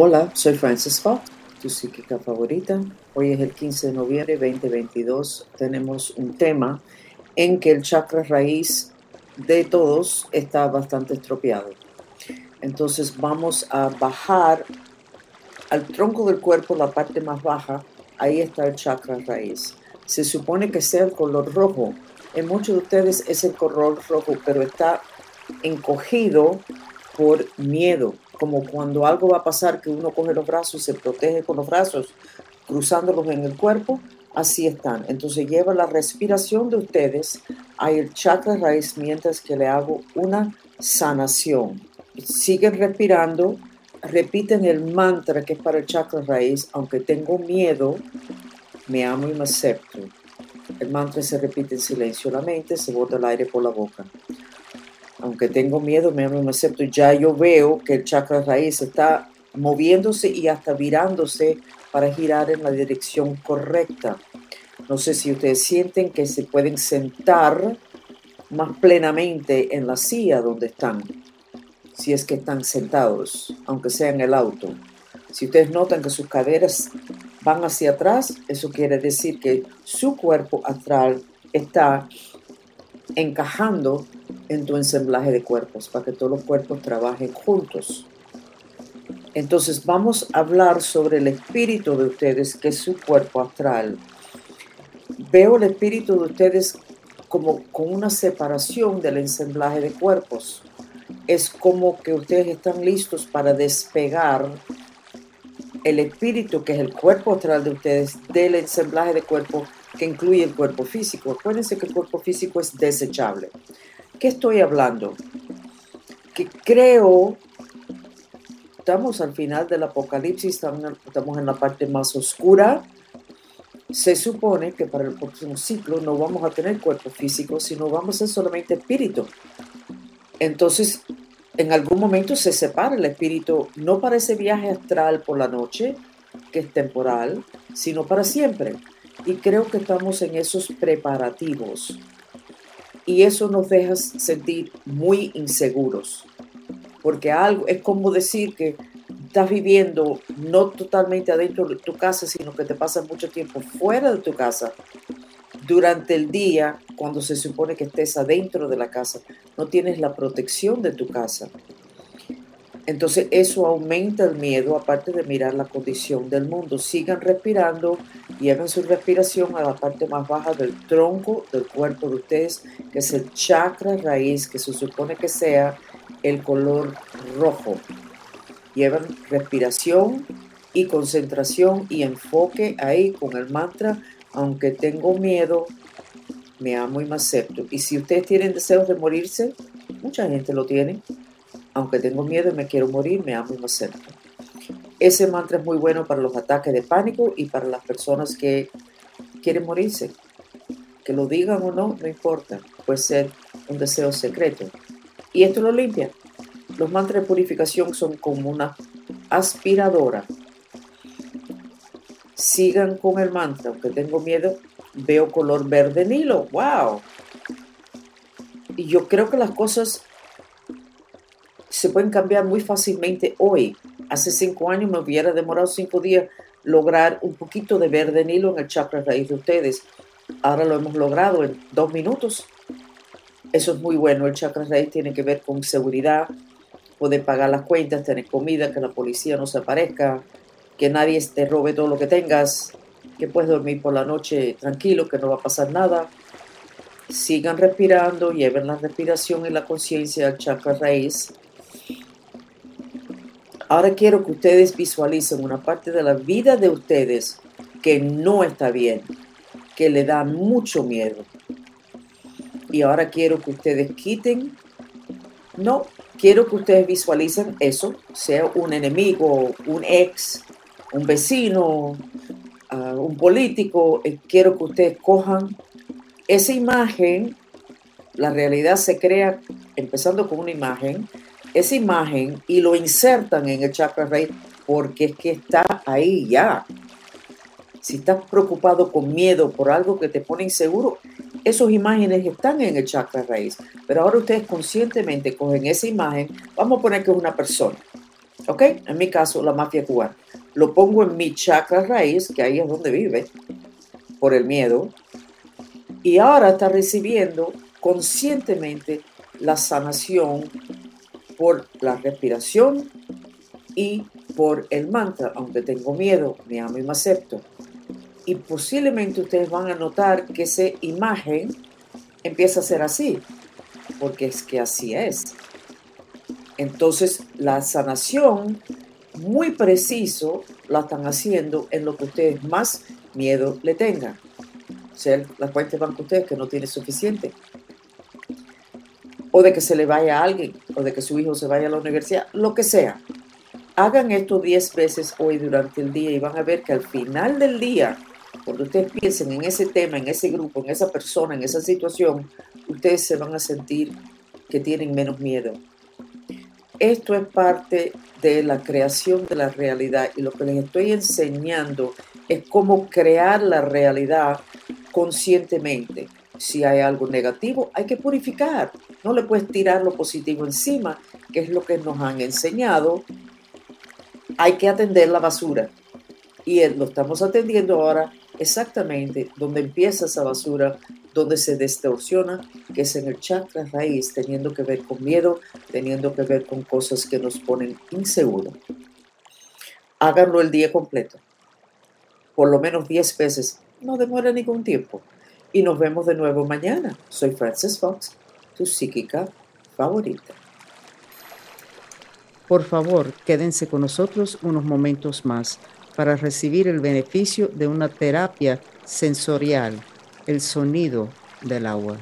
Hola, soy Frances Fox, tu psíquica favorita. Hoy es el 15 de noviembre de 2022. Tenemos un tema en que el chakra raíz de todos está bastante estropeado. Entonces vamos a bajar al tronco del cuerpo, la parte más baja, ahí está el chakra raíz. Se supone que sea el color rojo. En muchos de ustedes es el color rojo, pero está encogido por miedo, como cuando algo va a pasar que uno coge los brazos y se protege con los brazos, cruzándolos en el cuerpo, así están. Entonces lleva la respiración de ustedes a el chakra raíz mientras que le hago una sanación. Siguen respirando, repiten el mantra que es para el chakra raíz, aunque tengo miedo, me amo y me acepto. El mantra se repite en silencio la mente, se bota el aire por la boca aunque tengo miedo, me amo me acepto, ya yo veo que el chakra raíz está moviéndose y hasta virándose para girar en la dirección correcta. No sé si ustedes sienten que se pueden sentar más plenamente en la silla donde están, si es que están sentados, aunque sea en el auto. Si ustedes notan que sus caderas van hacia atrás, eso quiere decir que su cuerpo astral está encajando en tu ensamblaje de cuerpos, para que todos los cuerpos trabajen juntos. Entonces vamos a hablar sobre el espíritu de ustedes, que es su cuerpo astral. Veo el espíritu de ustedes como con una separación del ensamblaje de cuerpos. Es como que ustedes están listos para despegar el espíritu, que es el cuerpo astral de ustedes, del ensamblaje de cuerpo que incluye el cuerpo físico. Acuérdense que el cuerpo físico es desechable. ¿Qué estoy hablando? Que creo, estamos al final del apocalipsis, estamos en la parte más oscura. Se supone que para el próximo ciclo no vamos a tener cuerpo físico, sino vamos a ser solamente espíritu. Entonces, en algún momento se separa el espíritu, no para ese viaje astral por la noche, que es temporal, sino para siempre. Y creo que estamos en esos preparativos y eso nos deja sentir muy inseguros, porque algo es como decir que estás viviendo no totalmente adentro de tu casa, sino que te pasas mucho tiempo fuera de tu casa durante el día, cuando se supone que estés adentro de la casa, no tienes la protección de tu casa. Entonces eso aumenta el miedo, aparte de mirar la condición del mundo. Sigan respirando hagan su respiración a la parte más baja del tronco del cuerpo de ustedes, que es el chakra raíz, que se supone que sea el color rojo. Llevan respiración y concentración y enfoque ahí con el mantra, aunque tengo miedo, me amo y me acepto. Y si ustedes tienen deseos de morirse, mucha gente lo tiene aunque tengo miedo y me quiero morir, me amo y me acepto. Ese mantra es muy bueno para los ataques de pánico y para las personas que quieren morirse. Que lo digan o no, no importa. Puede ser un deseo secreto. Y esto lo limpia. Los mantras de purificación son como una aspiradora. Sigan con el mantra. Aunque tengo miedo, veo color verde nilo. ¡Wow! Y yo creo que las cosas se pueden cambiar muy fácilmente hoy. Hace cinco años me hubiera demorado cinco días lograr un poquito de verde nilo en el chakra raíz de ustedes. Ahora lo hemos logrado en dos minutos. Eso es muy bueno. El chakra raíz tiene que ver con seguridad, poder pagar las cuentas, tener comida, que la policía no se aparezca, que nadie te robe todo lo que tengas, que puedes dormir por la noche tranquilo, que no va a pasar nada. Sigan respirando, lleven la respiración y la conciencia al chakra raíz Ahora quiero que ustedes visualicen una parte de la vida de ustedes que no está bien, que le da mucho miedo. Y ahora quiero que ustedes quiten, no, quiero que ustedes visualicen eso, sea un enemigo, un ex, un vecino, ah, un político, eh, quiero que ustedes cojan esa imagen, la realidad se crea empezando con una imagen, esa imagen y lo insertan en el chakra raíz porque es que está ahí ya. Si estás preocupado con miedo por algo que te pone inseguro, esas imágenes están en el chakra raíz. Pero ahora ustedes conscientemente cogen esa imagen, vamos a poner que es una persona. ¿Ok? En mi caso, la mafia cubana. Lo pongo en mi chakra raíz, que ahí es donde vive, por el miedo. Y ahora está recibiendo conscientemente la sanación por la respiración y por el mantra, aunque tengo miedo, me amo y me acepto. Y posiblemente ustedes van a notar que esa imagen empieza a ser así, porque es que así es. Entonces, la sanación muy preciso la están haciendo en lo que ustedes más miedo le tengan. O sea, la cuenta de banco ustedes que no tiene suficiente. O de que se le vaya a alguien, o de que su hijo se vaya a la universidad, lo que sea. Hagan esto 10 veces hoy durante el día y van a ver que al final del día, cuando ustedes piensen en ese tema, en ese grupo, en esa persona, en esa situación, ustedes se van a sentir que tienen menos miedo. Esto es parte de la creación de la realidad y lo que les estoy enseñando es cómo crear la realidad conscientemente. Si hay algo negativo, hay que purificar. No le puedes tirar lo positivo encima, que es lo que nos han enseñado hay que atender la basura. Y lo estamos atendiendo ahora exactamente donde empieza esa basura, donde se distorsiona, que es en el chakra raíz, teniendo que ver con miedo, teniendo que ver con cosas que nos ponen inseguros. Háganlo el día completo, por lo menos 10 veces, no demora ningún tiempo. Y nos vemos de nuevo mañana. Soy Frances Fox, tu psíquica favorita. Por favor, quédense con nosotros unos momentos más para recibir el beneficio de una terapia sensorial, el sonido del agua.